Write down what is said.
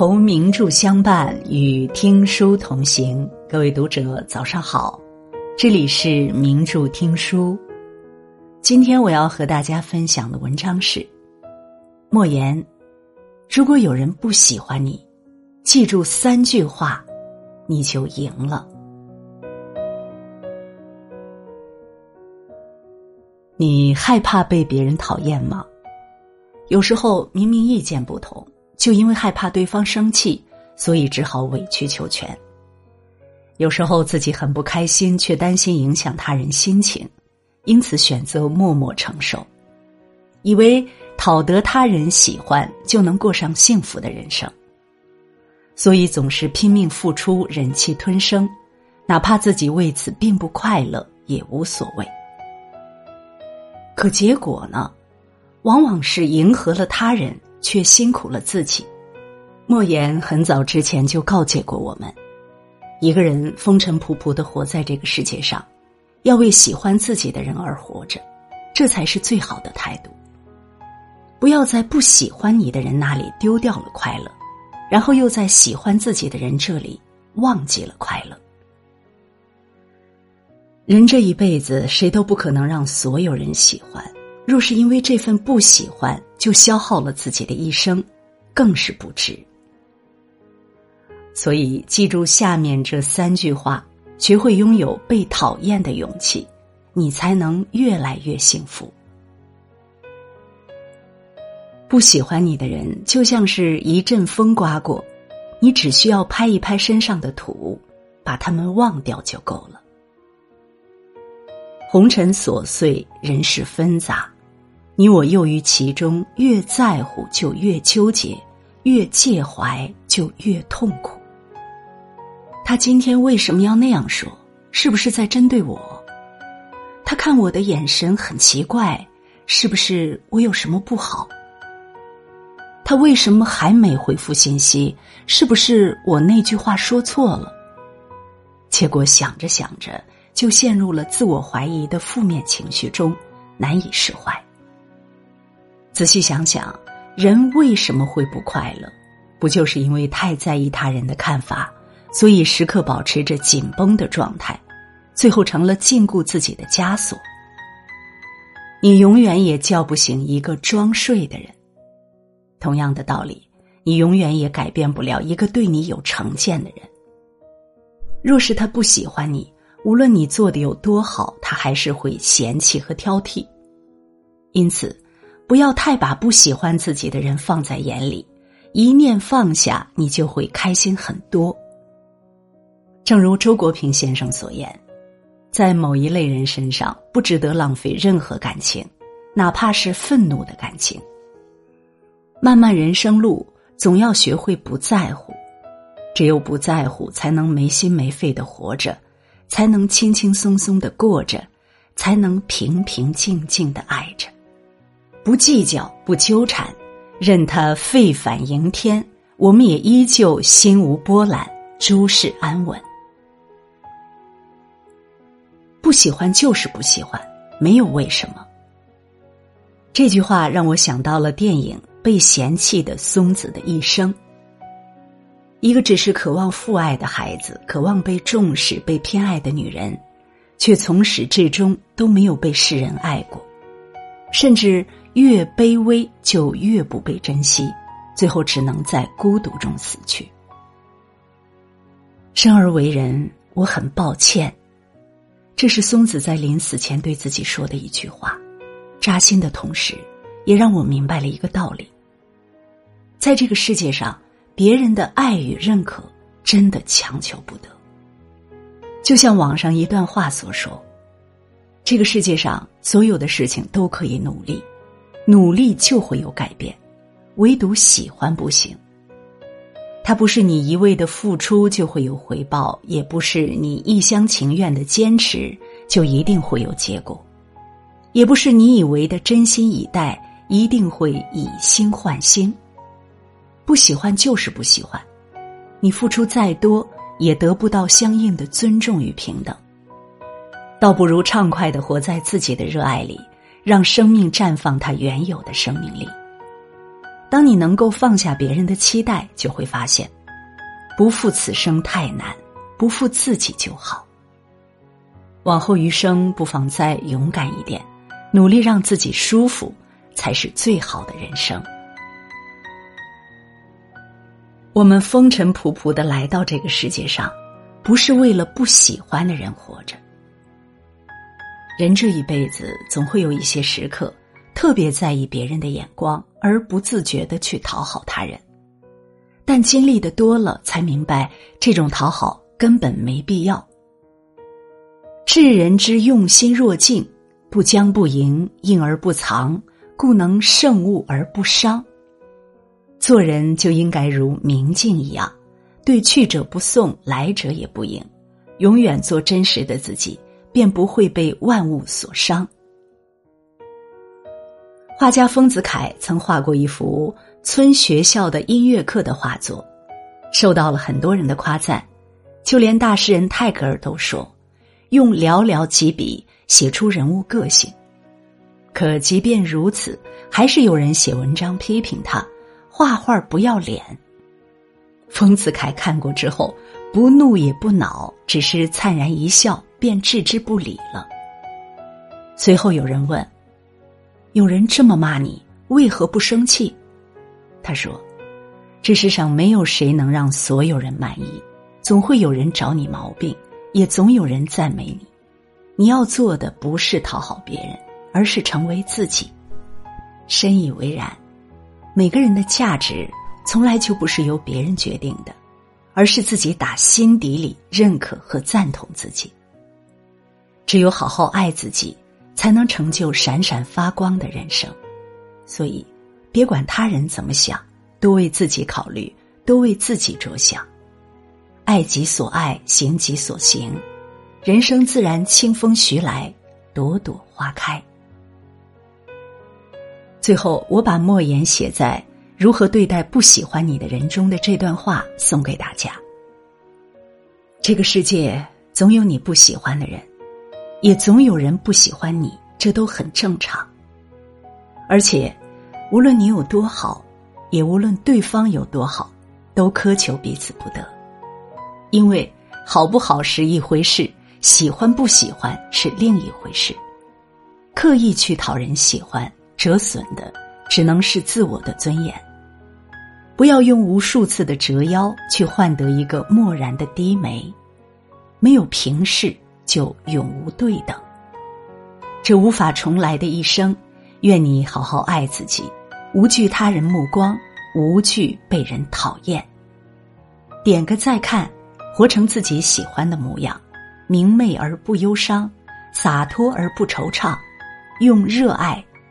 同名著相伴，与听书同行。各位读者，早上好，这里是名著听书。今天我要和大家分享的文章是：莫言，如果有人不喜欢你，记住三句话，你就赢了。你害怕被别人讨厌吗？有时候明明意见不同。就因为害怕对方生气，所以只好委曲求全。有时候自己很不开心，却担心影响他人心情，因此选择默默承受，以为讨得他人喜欢就能过上幸福的人生。所以总是拼命付出，忍气吞声，哪怕自己为此并不快乐也无所谓。可结果呢，往往是迎合了他人。却辛苦了自己。莫言很早之前就告诫过我们：一个人风尘仆仆的活在这个世界上，要为喜欢自己的人而活着，这才是最好的态度。不要在不喜欢你的人那里丢掉了快乐，然后又在喜欢自己的人这里忘记了快乐。人这一辈子，谁都不可能让所有人喜欢。若是因为这份不喜欢就消耗了自己的一生，更是不值。所以，记住下面这三句话，学会拥有被讨厌的勇气，你才能越来越幸福。不喜欢你的人，就像是一阵风刮过，你只需要拍一拍身上的土，把他们忘掉就够了。红尘琐碎，人事纷杂。你我囿于其中，越在乎就越纠结，越介怀就越痛苦。他今天为什么要那样说？是不是在针对我？他看我的眼神很奇怪，是不是我有什么不好？他为什么还没回复信息？是不是我那句话说错了？结果想着想着，就陷入了自我怀疑的负面情绪中，难以释怀。仔细想想，人为什么会不快乐？不就是因为太在意他人的看法，所以时刻保持着紧绷的状态，最后成了禁锢自己的枷锁。你永远也叫不醒一个装睡的人。同样的道理，你永远也改变不了一个对你有成见的人。若是他不喜欢你，无论你做的有多好，他还是会嫌弃和挑剔。因此。不要太把不喜欢自己的人放在眼里，一念放下，你就会开心很多。正如周国平先生所言，在某一类人身上不值得浪费任何感情，哪怕是愤怒的感情。漫漫人生路，总要学会不在乎，只有不在乎，才能没心没肺的活着，才能轻轻松松的过着，才能平平静静的爱着。不计较，不纠缠，任他沸反盈天，我们也依旧心无波澜，诸事安稳。不喜欢就是不喜欢，没有为什么。这句话让我想到了电影《被嫌弃的松子的一生》。一个只是渴望父爱的孩子，渴望被重视、被偏爱的女人，却从始至终都没有被世人爱过，甚至。越卑微就越不被珍惜，最后只能在孤独中死去。生而为人，我很抱歉。这是松子在临死前对自己说的一句话，扎心的同时，也让我明白了一个道理：在这个世界上，别人的爱与认可真的强求不得。就像网上一段话所说：“这个世界上所有的事情都可以努力。”努力就会有改变，唯独喜欢不行。它不是你一味的付出就会有回报，也不是你一厢情愿的坚持就一定会有结果，也不是你以为的真心以待一定会以心换心。不喜欢就是不喜欢，你付出再多也得不到相应的尊重与平等，倒不如畅快的活在自己的热爱里。让生命绽放它原有的生命力。当你能够放下别人的期待，就会发现，不负此生太难，不负自己就好。往后余生，不妨再勇敢一点，努力让自己舒服，才是最好的人生。我们风尘仆仆的来到这个世界上，不是为了不喜欢的人活着。人这一辈子，总会有一些时刻，特别在意别人的眼光，而不自觉的去讨好他人。但经历的多了，才明白这种讨好根本没必要。世人之用心若镜，不将不迎，应而不藏，故能胜物而不伤。做人就应该如明镜一样，对去者不送，来者也不迎，永远做真实的自己，便不会被万物所伤。画家丰子恺曾画过一幅村学校的音乐课的画作，受到了很多人的夸赞，就连大诗人泰戈尔都说，用寥寥几笔写出人物个性。可即便如此，还是有人写文章批评他。画画不要脸。丰子恺看过之后，不怒也不恼，只是灿然一笑，便置之不理了。随后有人问：“有人这么骂你，为何不生气？”他说：“这世上没有谁能让所有人满意，总会有人找你毛病，也总有人赞美你。你要做的不是讨好别人，而是成为自己。”深以为然。每个人的价值从来就不是由别人决定的，而是自己打心底里认可和赞同自己。只有好好爱自己，才能成就闪闪发光的人生。所以，别管他人怎么想，多为自己考虑，多为自己着想，爱己所爱，行己所行，人生自然清风徐来，朵朵花开。最后，我把莫言写在《如何对待不喜欢你的人》中的这段话送给大家。这个世界总有你不喜欢的人，也总有人不喜欢你，这都很正常。而且，无论你有多好，也无论对方有多好，都苛求彼此不得，因为好不好是一回事，喜欢不喜欢是另一回事。刻意去讨人喜欢。折损的只能是自我的尊严。不要用无数次的折腰去换得一个漠然的低眉，没有平视就永无对等。这无法重来的一生，愿你好好爱自己，无惧他人目光，无惧被人讨厌。点个再看，活成自己喜欢的模样，明媚而不忧伤，洒脱而不惆怅，用热爱。